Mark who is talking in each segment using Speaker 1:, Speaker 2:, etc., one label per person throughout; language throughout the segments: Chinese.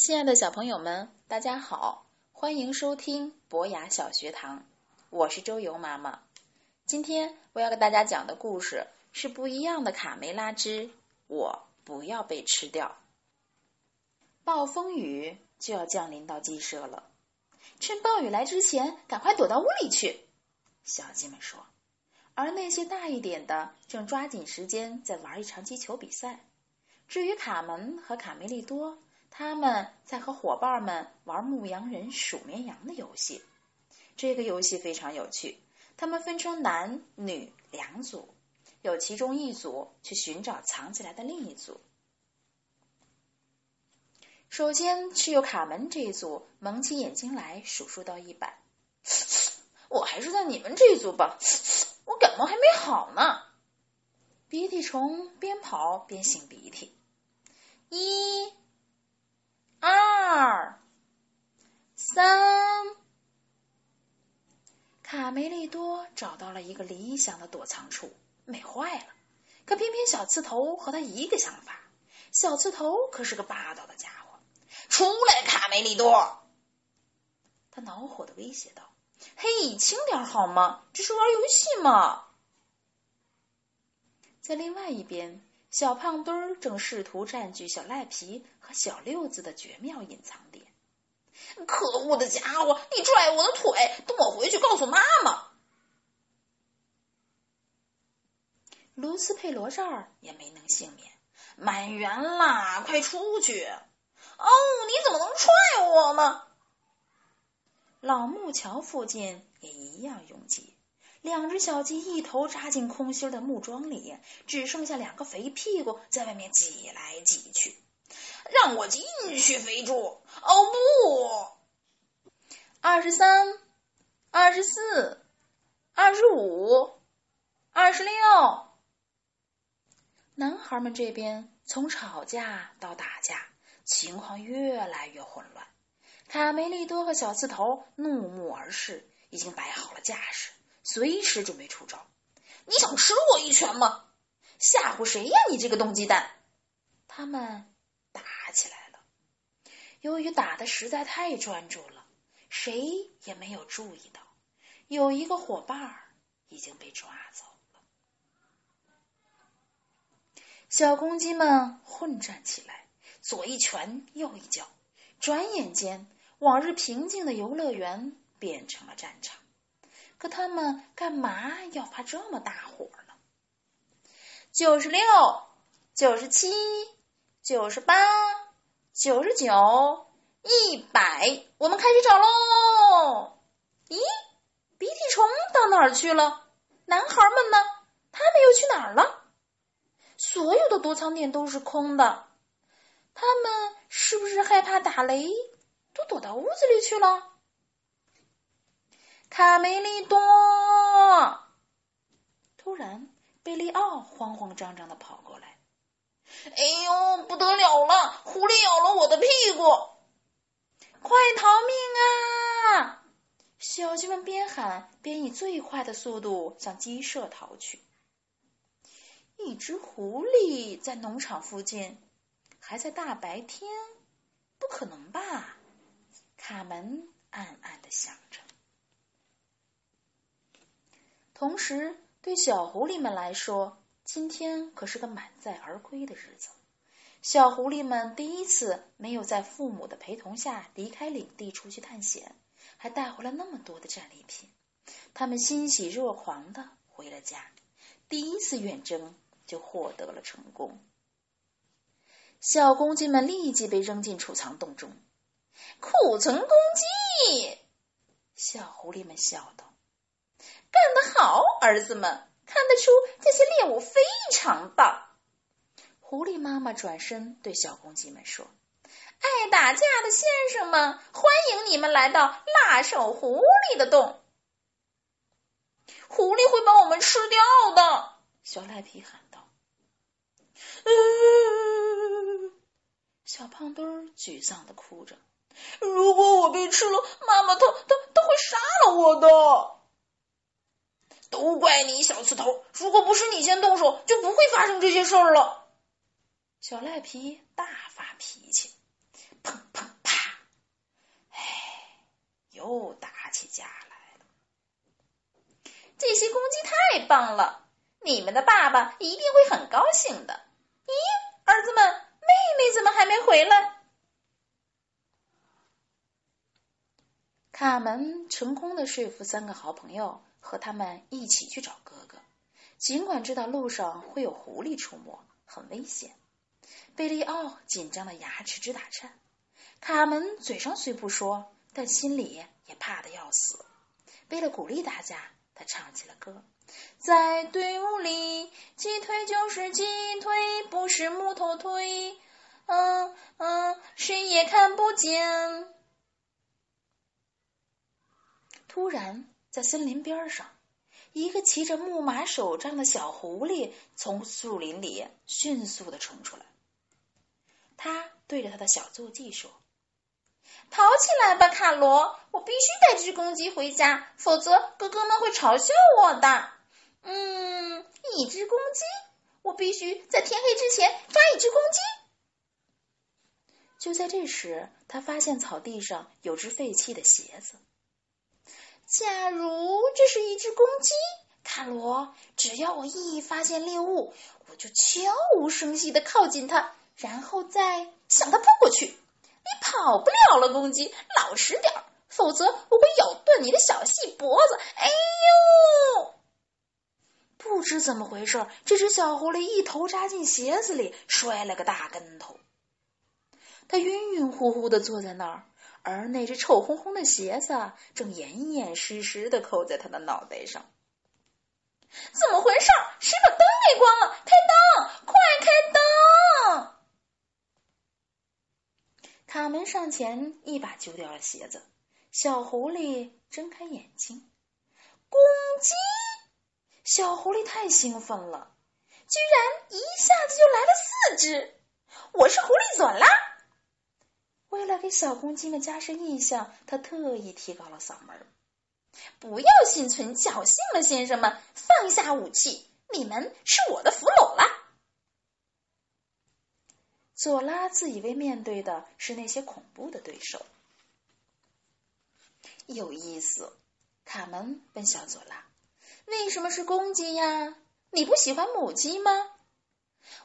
Speaker 1: 亲爱的小朋友们，大家好，欢迎收听博雅小学堂，我是周游妈妈。今天我要给大家讲的故事是不一样的卡梅拉之我不要被吃掉。暴风雨就要降临到鸡舍了，趁暴雨来之前，赶快躲到屋里去。小鸡们说，而那些大一点的正抓紧时间在玩一场击球比赛。至于卡门和卡梅利多，他们在和伙伴们玩牧羊人数绵羊的游戏。这个游戏非常有趣，他们分成男女两组，有其中一组去寻找藏起来的另一组。首先是由卡门这一组蒙起眼睛来数数到一百。我还是在你们这一组吧，我感冒还没好呢。鼻涕虫边跑边擤鼻涕。一、二、三。卡梅利多找到了一个理想的躲藏处，美坏了。可偏偏小刺头和他一个想法。小刺头可是个霸道的家伙，出来，卡梅利多！他恼火的威胁道：“嘿，轻点好吗？这是玩游戏嘛！”在另外一边，小胖墩儿正试图占据小赖皮和小六子的绝妙隐藏点。可恶的家伙，你拽我的腿！等我回去告诉妈妈。卢斯佩罗这儿也没能幸免，满员啦，快出去！哦，你怎么能踹我呢？老木桥附近也一样拥挤，两只小鸡一头扎进空心的木桩里，只剩下两个肥屁股在外面挤来挤去。让我进去，肥猪！哦不！二十三，二十四，二十五，二十六。男孩们这边从吵架到打架，情况越来越混乱。卡梅利多和小刺头怒目而视，已经摆好了架势，随时准备出招。你想吃我一拳吗？吓唬谁呀，你这个冻鸡蛋！他们。打起来了。由于打的实在太专注了，谁也没有注意到有一个伙伴已经被抓走了。小公鸡们混战起来，左一拳，右一脚，转眼间，往日平静的游乐园变成了战场。可他们干嘛要发这么大火呢？九十六，九十七。九十八、九十九、一百，我们开始找喽！咦，鼻涕虫到哪儿去了？男孩们呢？他们又去哪儿了？所有的躲藏点都是空的，他们是不是害怕打雷，都躲到屋子里去了？卡梅利多！突然，贝利奥慌慌张张的跑过来。哎呦，不得了了！狐狸咬了我的屁股，快逃命啊！小鸡们边喊边以最快的速度向鸡舍逃去。一只狐狸在农场附近，还在大白天？不可能吧？卡门暗暗的想着。同时，对小狐狸们来说，今天可是个满载而归的日子，小狐狸们第一次没有在父母的陪同下离开领地出去探险，还带回了那么多的战利品，他们欣喜若狂的回了家，第一次远征就获得了成功。小公鸡们立即被扔进储藏洞中，库存公鸡，小狐狸们笑道：“干得好，儿子们！”看得出这些猎物非常棒。狐狸妈妈转身对小公鸡们说：“爱打架的先生们，欢迎你们来到辣手狐狸的洞。狐狸会把我们吃掉的，小赖皮喊道。小胖墩沮丧的哭着：“如果我被吃了，妈妈她她她会杀了我的。”都怪你小刺头！如果不是你先动手，就不会发生这些事儿了。小赖皮大发脾气，砰砰啪！哎，又打起架来了。这些公鸡太棒了，你们的爸爸一定会很高兴的。咦，儿子们，妹妹怎么还没回来？卡门成功的说服三个好朋友。和他们一起去找哥哥，尽管知道路上会有狐狸出没，很危险。贝利奥紧张的牙齿直打颤，卡门嘴上虽不说，但心里也怕的要死。为了鼓励大家，他唱起了歌：在队伍里，鸡腿就是鸡腿，不是木头腿。嗯嗯，谁也看不见。突然。在森林边上，一个骑着木马手杖的小狐狸从树林里迅速的冲出来。他对着他的小坐骑说：“跑起来吧，卡罗！我必须带只公鸡回家，否则哥哥们会嘲笑我的。嗯，一只公鸡，我必须在天黑之前抓一只公鸡。”就在这时，他发现草地上有只废弃的鞋子。假如这是一只公鸡，卡罗，只要我一发现猎物，我就悄无声息的靠近它，然后再向它扑过去。你跑不了了，公鸡，老实点儿，否则我会咬断你的小细脖子。哎呦！不知怎么回事，这只小狐狸一头扎进鞋子里，摔了个大跟头。它晕晕乎乎的坐在那儿。而那只臭烘烘的鞋子正严严实实的扣在他的脑袋上。怎么回事？谁把灯给关了？开灯！快开灯！卡门上前一把揪掉了鞋子。小狐狸睁开眼睛，公鸡！小狐狸太兴奋了，居然一下子就来了四只！我是狐狸佐拉。为了给小公鸡们加深印象，他特意提高了嗓门：“不要心存侥幸了，先生们，放下武器，你们是我的俘虏了。”佐拉自以为面对的是那些恐怖的对手。有意思，卡门问小佐拉：“为什么是公鸡呀？你不喜欢母鸡吗？”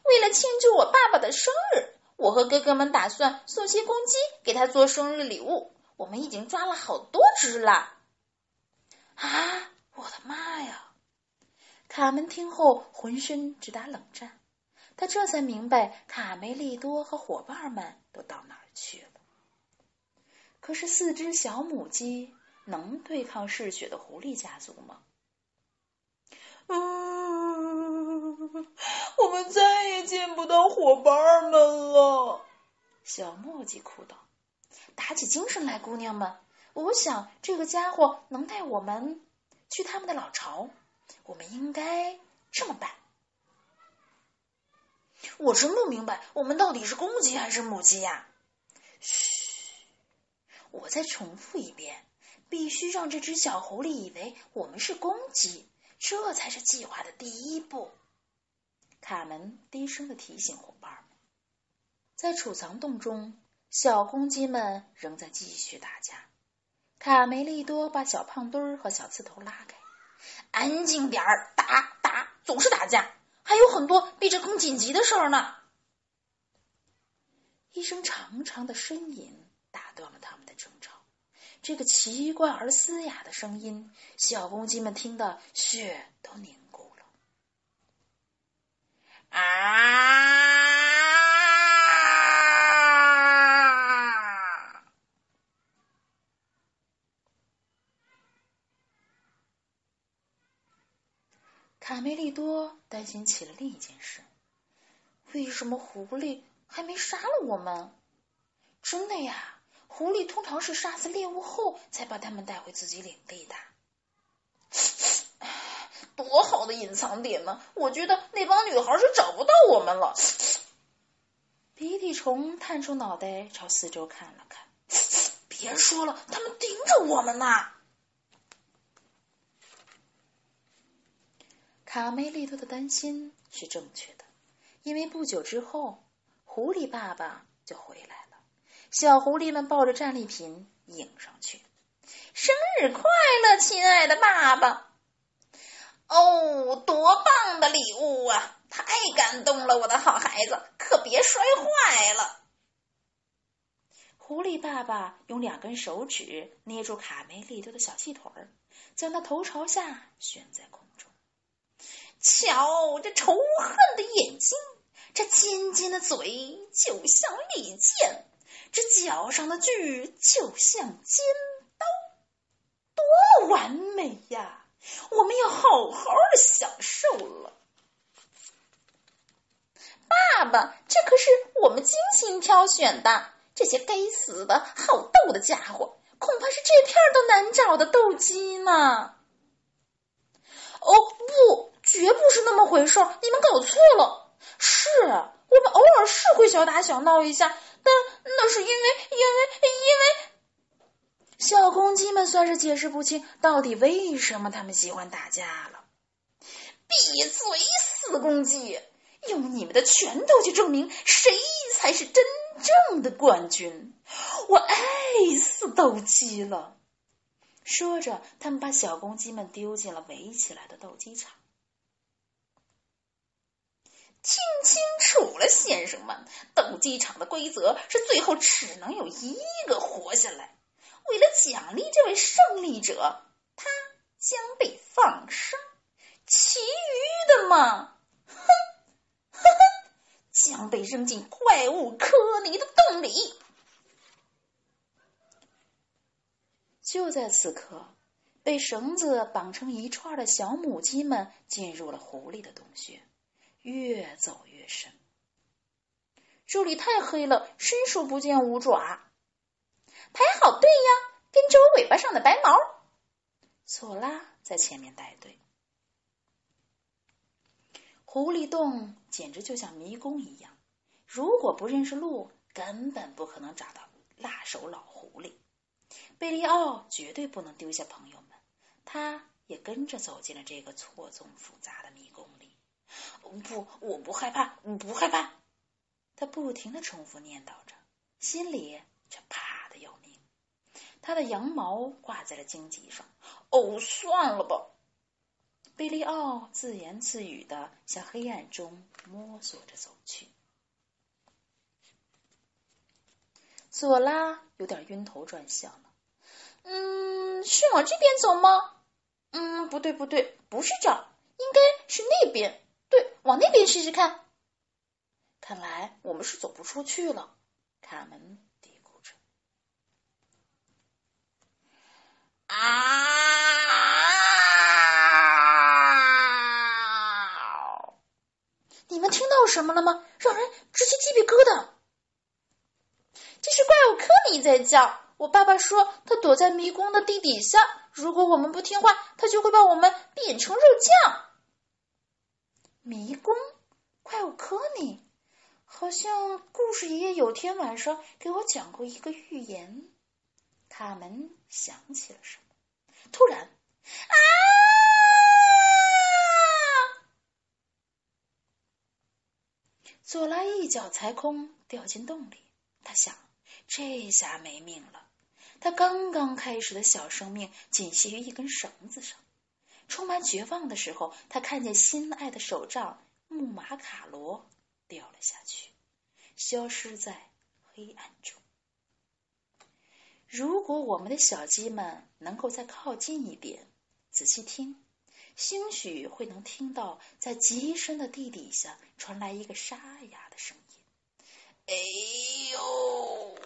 Speaker 1: 为了庆祝我爸爸的生日。我和哥哥们打算送些公鸡给他做生日礼物。我们已经抓了好多只了。啊！我的妈呀！卡门听后浑身直打冷战。他这才明白卡梅利多和伙伴们都到哪儿去了。可是四只小母鸡能对抗嗜血的狐狸家族吗？嗯，我们再也见不到伙伴们了。小墨迹哭道：“打起精神来，姑娘们！我想这个家伙能带我们去他们的老巢。我们应该这么办。我真不明白，我们到底是公鸡还是母鸡呀？”嘘，我再重复一遍：必须让这只小狐狸以为我们是公鸡。这才是计划的第一步。卡门低声的提醒伙伴们，在储藏洞中，小公鸡们仍在继续打架。卡梅利多把小胖墩儿和小刺头拉开，安静点儿，打打，总是打架，还有很多比这更紧急的事儿呢。一声长长的呻吟打断了他们的争吵。这个奇怪而嘶哑的声音，小公鸡们听得血都凝。啊！卡梅利多担心起了另一件事：为什么狐狸还没杀了我们？真的呀，狐狸通常是杀死猎物后才把它们带回自己领地的。多好的隐藏点呢！我觉得那帮女孩是找不到我们了。鼻涕虫探出脑袋朝四周看了看，别说了，他们盯着我们呢。卡梅利多的担心是正确的，因为不久之后，狐狸爸爸就回来了。小狐狸们抱着战利品迎上去，生日快乐，亲爱的爸爸！哦，多棒的礼物啊！太感动了，我的好孩子，可别摔坏了。狐狸爸爸用两根手指捏住卡梅利多的小细腿儿，将他头朝下悬在空中。瞧，这仇恨的眼睛，这尖尖的嘴，就像利剑；这脚上的锯，就像尖刀，多完美呀！我们要好好的享受了，爸爸，这可是我们精心挑选的。这些该死的好斗的家伙，恐怕是这片都难找的斗鸡呢。哦，不，绝不是那么回事你们搞错了。是我们偶尔是会小打小闹一下，但那是因为，因为，因为。小公鸡们算是解释不清到底为什么他们喜欢打架了。闭嘴，死公鸡！用你们的拳头去证明谁才是真正的冠军！我爱死斗鸡了。说着，他们把小公鸡们丢进了围起来的斗鸡场。听清楚了，先生们，斗鸡场的规则是最后只能有一个活下来。为了奖励这位胜利者，他将被放生。其余的嘛，哼，哼哼，将被扔进怪物科尼的洞里。就在此刻，被绳子绑成一串的小母鸡们进入了狐狸的洞穴，越走越深。这里太黑了，伸手不见五爪。排好队呀，跟着我尾巴上的白毛。索拉在前面带队。狐狸洞简直就像迷宫一样，如果不认识路，根本不可能找到辣手老狐狸。贝利奥绝对不能丢下朋友们，他也跟着走进了这个错综复杂的迷宫里。不，我不害怕，我不害怕。他不停的重复念叨着，心里却怕。他的羊毛挂在了荆棘上。哦，算了吧。贝利奥自言自语的向黑暗中摸索着走去。索拉有点晕头转向了。嗯，是往这边走吗？嗯，不对，不对，不是这儿，应该是那边。对，往那边试试看。看来我们是走不出去了。卡门。啊！你们听到什么了吗？让人直起鸡皮疙瘩。这是怪物科尼在叫。我爸爸说，他躲在迷宫的地底下。如果我们不听话，他就会把我们变成肉酱。迷宫？怪物科尼？好像故事爷爷有天晚上给我讲过一个寓言。卡门想起了什么。突然，啊！佐拉一脚踩空，掉进洞里。他想，这下没命了。他刚刚开始的小生命仅系于一根绳子上。充满绝望的时候，他看见心爱的手杖木马卡罗掉了下去，消失在黑暗中。如果我们的小鸡们能够再靠近一点，仔细听，兴许会能听到在极深的地底下传来一个沙哑的声音。哎呦！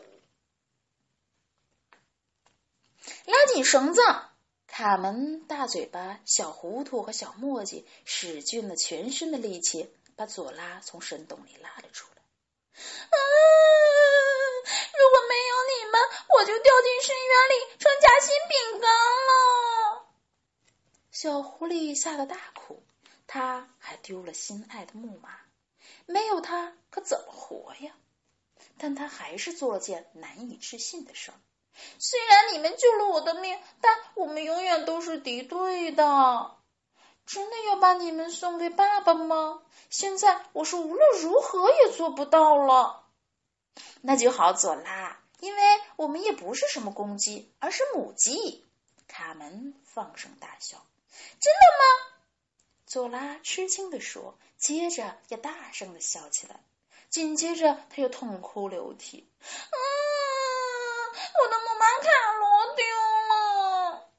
Speaker 1: 拉紧绳子！卡门大嘴巴、小糊涂和小墨迹使尽了全身的力气，把佐拉从深洞里拉了出来。啊！如果没有你们，我就掉进深渊里成夹心饼干了。小狐狸吓得大哭，它还丢了心爱的木马，没有它可怎么活呀？但它还是做了件难以置信的事儿。虽然你们救了我的命，但我们永远都是敌对的。真的要把你们送给爸爸吗？现在我是无论如何也做不到了。那就好，佐拉，因为我们也不是什么公鸡，而是母鸡。卡门放声大笑。真的吗？佐拉吃惊的说，接着也大声的笑起来。紧接着，他又痛哭流涕。啊，我的木马卡罗丢了！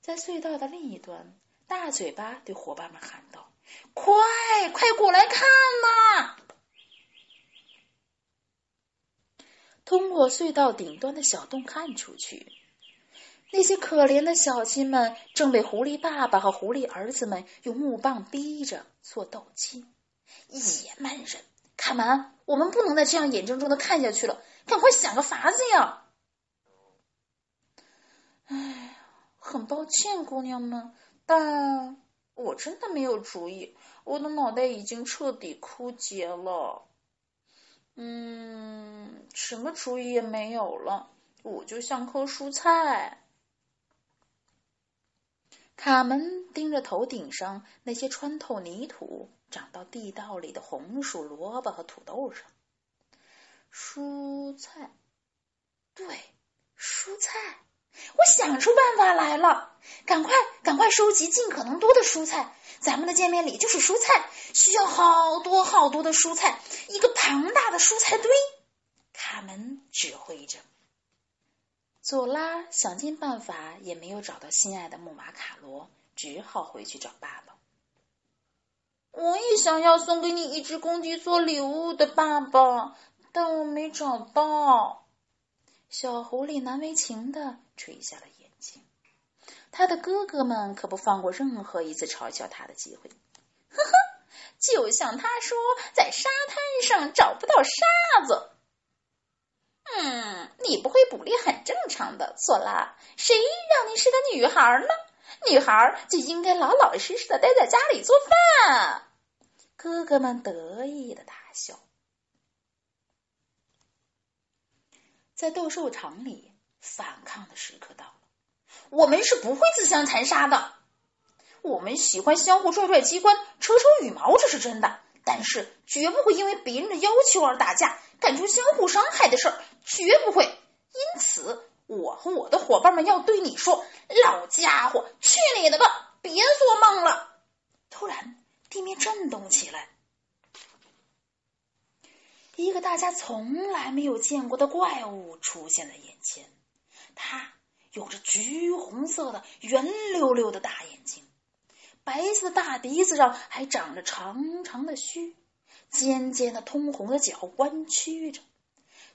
Speaker 1: 在隧道的另一端。大嘴巴对伙伴们喊道：“快，快过来看呐！”通过隧道顶端的小洞看出去，那些可怜的小鸡们正被狐狸爸爸和狐狸儿子们用木棒逼着做斗鸡。野蛮人，卡门，我们不能再这样眼睁睁的看下去了，赶快想个法子呀！哎，很抱歉，姑娘们。但我真的没有主意，我的脑袋已经彻底枯竭了。嗯，什么主意也没有了，我就像棵蔬菜。卡门盯着头顶上那些穿透泥土、长到地道里的红薯、萝卜和土豆上，蔬菜，对，蔬菜。我想出办法来了，赶快赶快收集尽可能多的蔬菜。咱们的见面礼就是蔬菜，需要好多好多的蔬菜，一个庞大的蔬菜堆。卡门指挥着，佐拉想尽办法也没有找到心爱的木马卡罗，只好回去找爸爸。我也想要送给你一只公鸡做礼物的爸爸，但我没找到。小狐狸难为情的垂下了眼睛，他的哥哥们可不放过任何一次嘲笑他的机会。呵呵，就像他说，在沙滩上找不到沙子。嗯，你不会捕猎很正常的，索拉。谁让你是个女孩呢？女孩就应该老老实实的待在家里做饭。哥哥们得意的大笑。在斗兽场里，反抗的时刻到了。我们是不会自相残杀的。我们喜欢相互拽拽机关、扯扯羽毛，这是真的。但是绝不会因为别人的要求而打架，干出相互伤害的事儿，绝不会。因此，我和我的伙伴们要对你说：“老家伙，去你的吧！别做梦了！”突然，地面震动起来。一个大家从来没有见过的怪物出现在眼前，它有着橘红色的圆溜溜的大眼睛，白色的大鼻子上还长着长长的须，尖尖的通红的角弯曲着。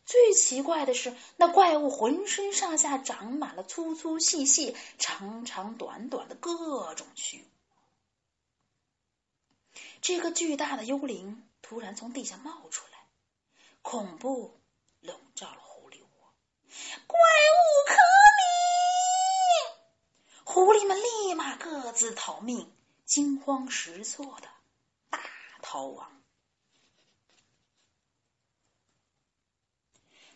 Speaker 1: 最奇怪的是，那怪物浑身上下长满了粗粗细细、长长短短的各种须。这个巨大的幽灵突然从地下冒出来。恐怖笼罩了狐狸窝，怪物可悯！狐狸们立马各自逃命，惊慌失措的大逃亡。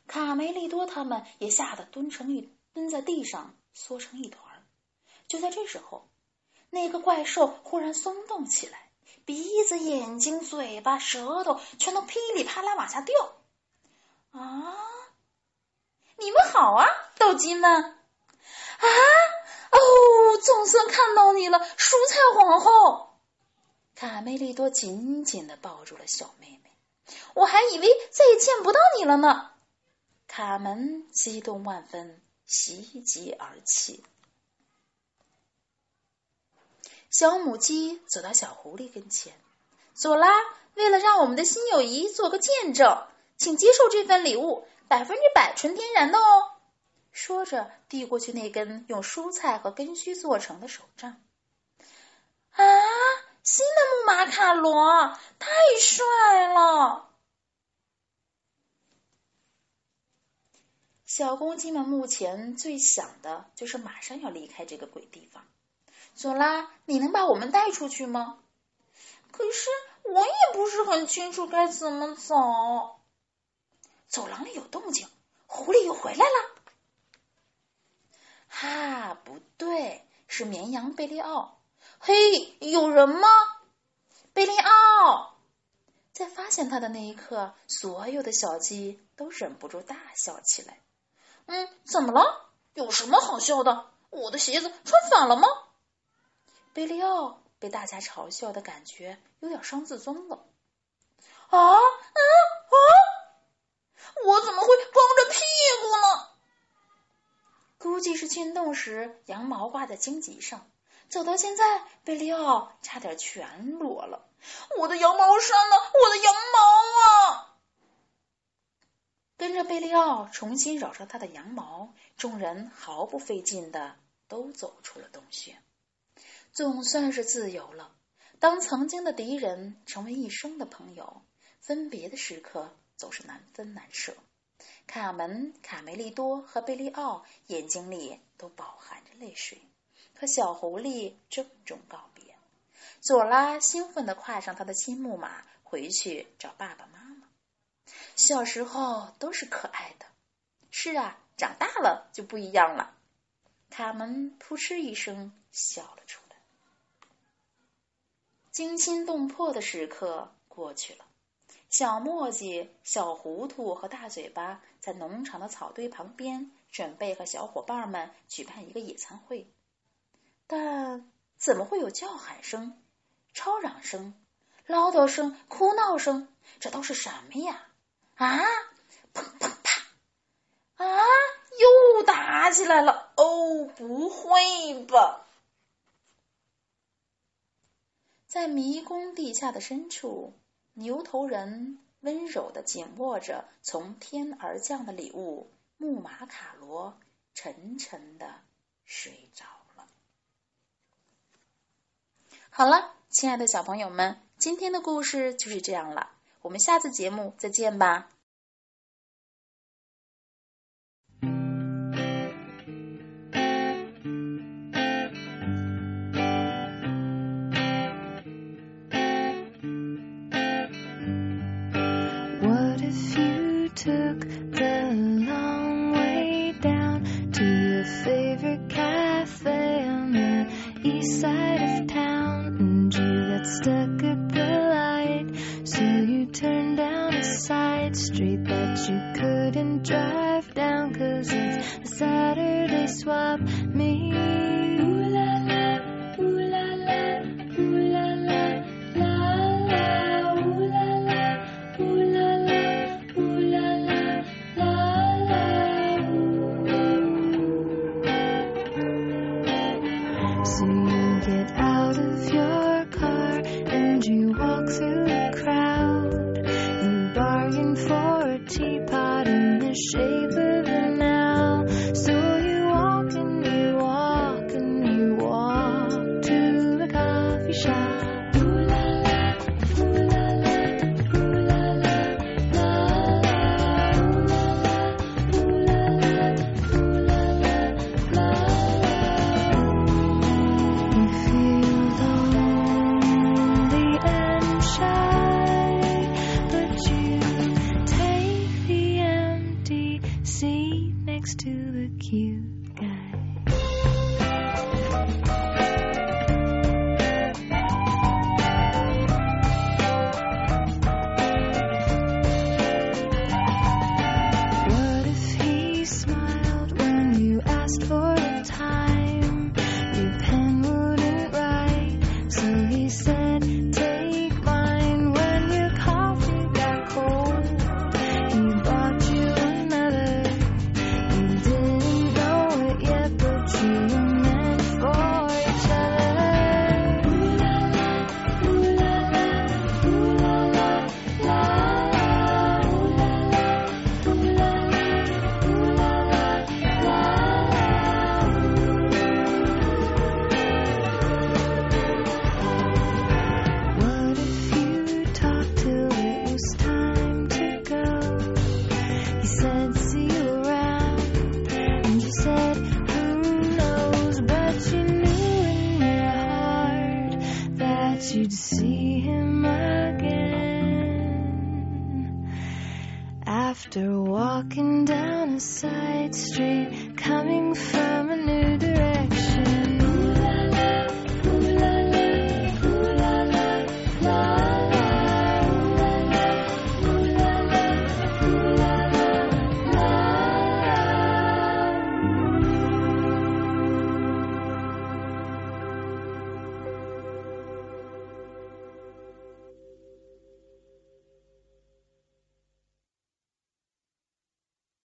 Speaker 1: 卡梅利多他们也吓得蹲成一蹲在地上，缩成一团。就在这时候，那个怪兽忽然松动起来。鼻子、眼睛、嘴巴、舌头全都噼里啪啦往下掉。啊！你们好啊，斗鸡们！啊！哦，总算看到你了，蔬菜皇后！卡梅利多紧紧的抱住了小妹妹。我还以为再也见不到你了呢。卡门激动万分，喜极而泣。小母鸡走到小狐狸跟前，佐拉，为了让我们的新友谊做个见证，请接受这份礼物，百分之百纯天然的哦。说着，递过去那根用蔬菜和根须做成的手杖。啊，新的木马卡罗，太帅了！小公鸡们目前最想的就是马上要离开这个鬼地方。索拉，你能把我们带出去吗？
Speaker 2: 可是我也不是很清楚该怎么走。
Speaker 1: 走廊里有动静，狐狸又回来了。哈，不对，是绵羊贝利奥。
Speaker 2: 嘿，有人吗？
Speaker 1: 贝利奥！在发现他的那一刻，所有的小鸡都忍不住大笑起来。
Speaker 2: 嗯，怎么了？有什么好笑的？我的鞋子穿反了吗？
Speaker 1: 贝利奥被大家嘲笑的感觉有点伤自尊了。
Speaker 2: 啊，嗯啊！我怎么会光着屁股呢？
Speaker 1: 估计是运动时羊毛挂在荆棘上，走到现在，贝利奥差点全裸了。
Speaker 2: 我的羊毛衫呢？我的羊毛啊！
Speaker 1: 跟着贝利奥重新绕上他的羊毛，众人毫不费劲的都走出了洞穴。总算是自由了。当曾经的敌人成为一生的朋友，分别的时刻总是难分难舍。卡门、卡梅利多和贝利奥眼睛里都饱含着泪水，和小狐狸郑重告别。佐拉兴奋地跨上他的新木马，回去找爸爸妈妈。小时候都是可爱的，是啊，长大了就不一样了。卡门扑哧一声笑了出来。惊心动魄的时刻过去了，小墨迹、小糊涂和大嘴巴在农场的草堆旁边准备和小伙伴们举办一个野餐会，但怎么会有叫喊声、吵嚷声、唠叨声、哭闹声？这都是什么呀？啊！砰砰啪！
Speaker 2: 啊！又打起来了！哦，不会吧？
Speaker 1: 在迷宫地下的深处，牛头人温柔的紧握着从天而降的礼物——木马卡罗，沉沉的睡着了。好了，亲爱的小朋友们，今天的故事就是这样了。我们下次节目再见吧。